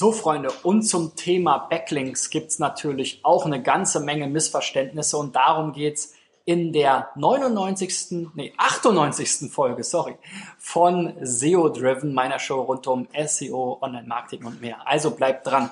So, Freunde, und zum Thema Backlinks gibt's natürlich auch eine ganze Menge Missverständnisse und darum geht's in der 99. nee, 98. Folge, sorry, von SEO Driven, meiner Show rund um SEO, Online-Marketing und mehr. Also bleibt dran.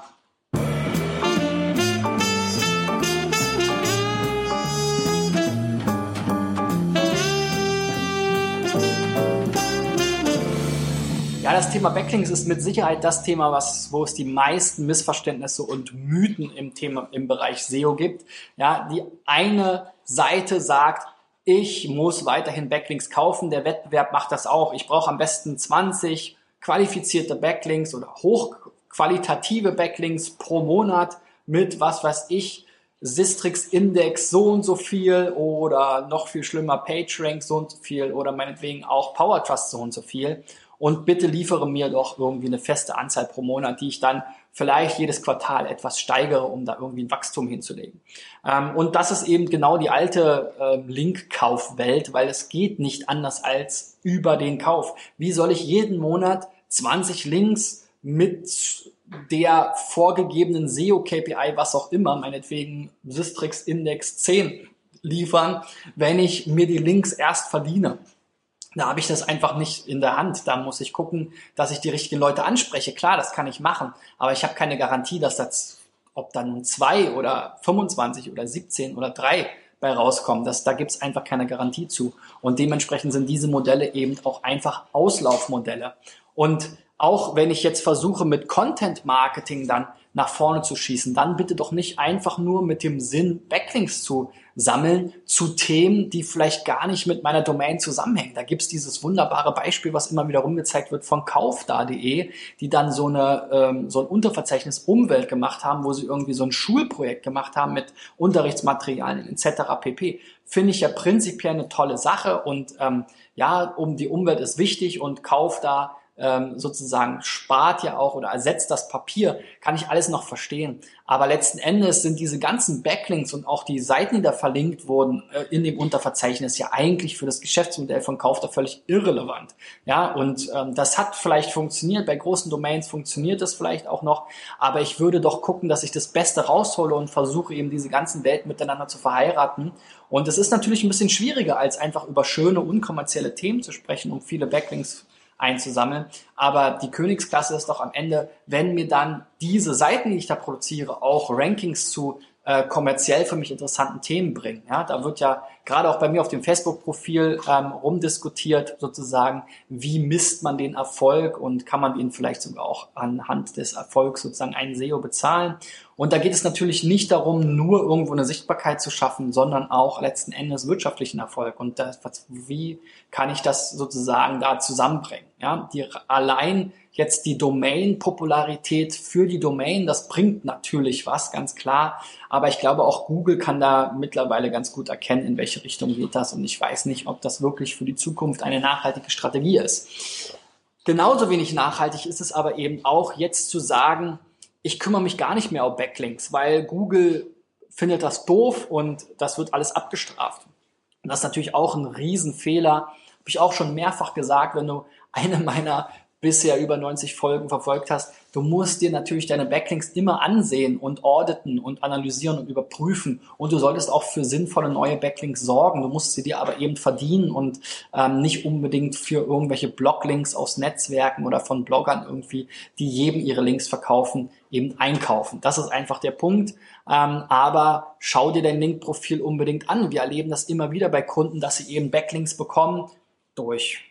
Ja, das Thema Backlinks ist mit Sicherheit das Thema, was, wo es die meisten Missverständnisse und Mythen im Thema, im Bereich SEO gibt. Ja, die eine Seite sagt, ich muss weiterhin Backlinks kaufen. Der Wettbewerb macht das auch. Ich brauche am besten 20 qualifizierte Backlinks oder hochqualitative Backlinks pro Monat mit, was weiß ich, Sistrix Index so und so viel oder noch viel schlimmer PageRank so und so viel oder meinetwegen auch PowerTrust so und so viel und bitte liefere mir doch irgendwie eine feste Anzahl pro Monat, die ich dann vielleicht jedes Quartal etwas steigere, um da irgendwie ein Wachstum hinzulegen. Ähm, und das ist eben genau die alte äh, Link-Kaufwelt, weil es geht nicht anders als über den Kauf. Wie soll ich jeden Monat 20 Links mit der vorgegebenen SEO-KPI, was auch immer, meinetwegen Systrix Index 10 liefern, wenn ich mir die Links erst verdiene? Da habe ich das einfach nicht in der Hand. Da muss ich gucken, dass ich die richtigen Leute anspreche. Klar, das kann ich machen, aber ich habe keine Garantie, dass das, ob dann zwei oder 25 oder 17 oder drei bei rauskommen. Das, da gibt's einfach keine Garantie zu. Und dementsprechend sind diese Modelle eben auch einfach Auslaufmodelle. Und auch wenn ich jetzt versuche, mit Content Marketing dann nach vorne zu schießen, dann bitte doch nicht einfach nur mit dem Sinn, Backlinks zu sammeln zu Themen, die vielleicht gar nicht mit meiner Domain zusammenhängen. Da gibt's dieses wunderbare Beispiel, was immer wieder rumgezeigt wird von kaufda.de, die dann so, eine, ähm, so ein Unterverzeichnis Umwelt gemacht haben, wo sie irgendwie so ein Schulprojekt gemacht haben mit Unterrichtsmaterialien etc. pp. Finde ich ja prinzipiell eine tolle Sache und ähm, ja, um die Umwelt ist wichtig und kaufda ähm, sozusagen spart ja auch oder ersetzt das Papier, kann ich alles noch verstehen. Aber letzten Endes sind diese ganzen Backlinks und auch die Seiten, die da verlinkt wurden äh, in dem Unterverzeichnis ja eigentlich für das Geschäftsmodell von Kauf da völlig irrelevant. Ja, und ähm, das hat vielleicht funktioniert. Bei großen Domains funktioniert das vielleicht auch noch. Aber ich würde doch gucken, dass ich das Beste raushole und versuche eben diese ganzen Welten miteinander zu verheiraten. Und es ist natürlich ein bisschen schwieriger, als einfach über schöne, unkommerzielle Themen zu sprechen, um viele Backlinks einzusammeln. Aber die Königsklasse ist doch am Ende, wenn mir dann diese Seiten, die ich da produziere, auch Rankings zu äh, kommerziell für mich interessanten Themen bringen. Ja, da wird ja gerade auch bei mir auf dem Facebook-Profil ähm, rumdiskutiert, sozusagen, wie misst man den Erfolg und kann man ihn vielleicht sogar auch anhand des Erfolgs sozusagen einen SEO bezahlen. Und da geht es natürlich nicht darum, nur irgendwo eine Sichtbarkeit zu schaffen, sondern auch letzten Endes wirtschaftlichen Erfolg. Und das, wie kann ich das sozusagen da zusammenbringen? Ja, die allein jetzt die Domain-Popularität für die Domain, das bringt natürlich was, ganz klar. Aber ich glaube, auch Google kann da mittlerweile ganz gut erkennen, in welche Richtung geht das. Und ich weiß nicht, ob das wirklich für die Zukunft eine nachhaltige Strategie ist. Genauso wenig nachhaltig ist es aber eben auch jetzt zu sagen, ich kümmere mich gar nicht mehr um Backlinks, weil Google findet das doof und das wird alles abgestraft. Und das ist natürlich auch ein Riesenfehler. Habe ich auch schon mehrfach gesagt, wenn du eine meiner bisher über 90 Folgen verfolgt hast, du musst dir natürlich deine Backlinks immer ansehen und auditen und analysieren und überprüfen. Und du solltest auch für sinnvolle neue Backlinks sorgen. Du musst sie dir aber eben verdienen und ähm, nicht unbedingt für irgendwelche Bloglinks aus Netzwerken oder von Bloggern irgendwie, die jedem ihre Links verkaufen, eben einkaufen. Das ist einfach der Punkt. Ähm, aber schau dir dein Linkprofil unbedingt an. Wir erleben das immer wieder bei Kunden, dass sie eben Backlinks bekommen durch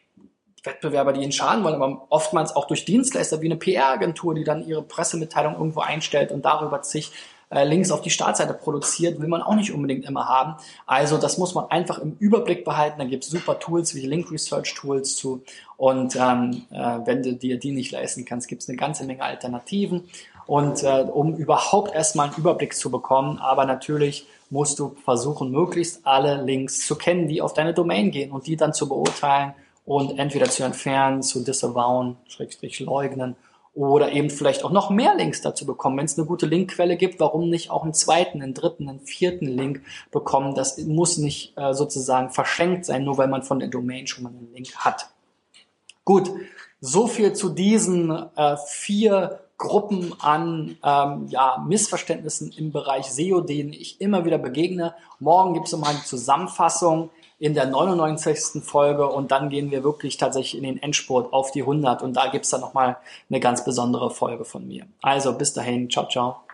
Wettbewerber, die ihnen schaden wollen, aber oftmals auch durch Dienstleister wie eine PR-Agentur, die dann ihre Pressemitteilung irgendwo einstellt und darüber sich äh, Links auf die Startseite produziert, will man auch nicht unbedingt immer haben. Also das muss man einfach im Überblick behalten. Da gibt es super Tools wie Link Research Tools zu. Und ähm, äh, wenn du dir die nicht leisten kannst, gibt es eine ganze Menge Alternativen. Und äh, um überhaupt erstmal einen Überblick zu bekommen, aber natürlich musst du versuchen, möglichst alle Links zu kennen, die auf deine Domain gehen und die dann zu beurteilen und entweder zu entfernen, zu disavowen, schrägstrich leugnen oder eben vielleicht auch noch mehr Links dazu bekommen. Wenn es eine gute Linkquelle gibt, warum nicht auch einen zweiten, einen dritten, einen vierten Link bekommen? Das muss nicht äh, sozusagen verschenkt sein, nur weil man von der Domain schon mal einen Link hat. Gut, so viel zu diesen äh, vier Gruppen an ähm, ja, Missverständnissen im Bereich SEO, denen ich immer wieder begegne. Morgen gibt es nochmal eine Zusammenfassung in der 99. Folge und dann gehen wir wirklich tatsächlich in den Endspurt auf die 100 und da gibt es dann nochmal eine ganz besondere Folge von mir. Also bis dahin, ciao, ciao.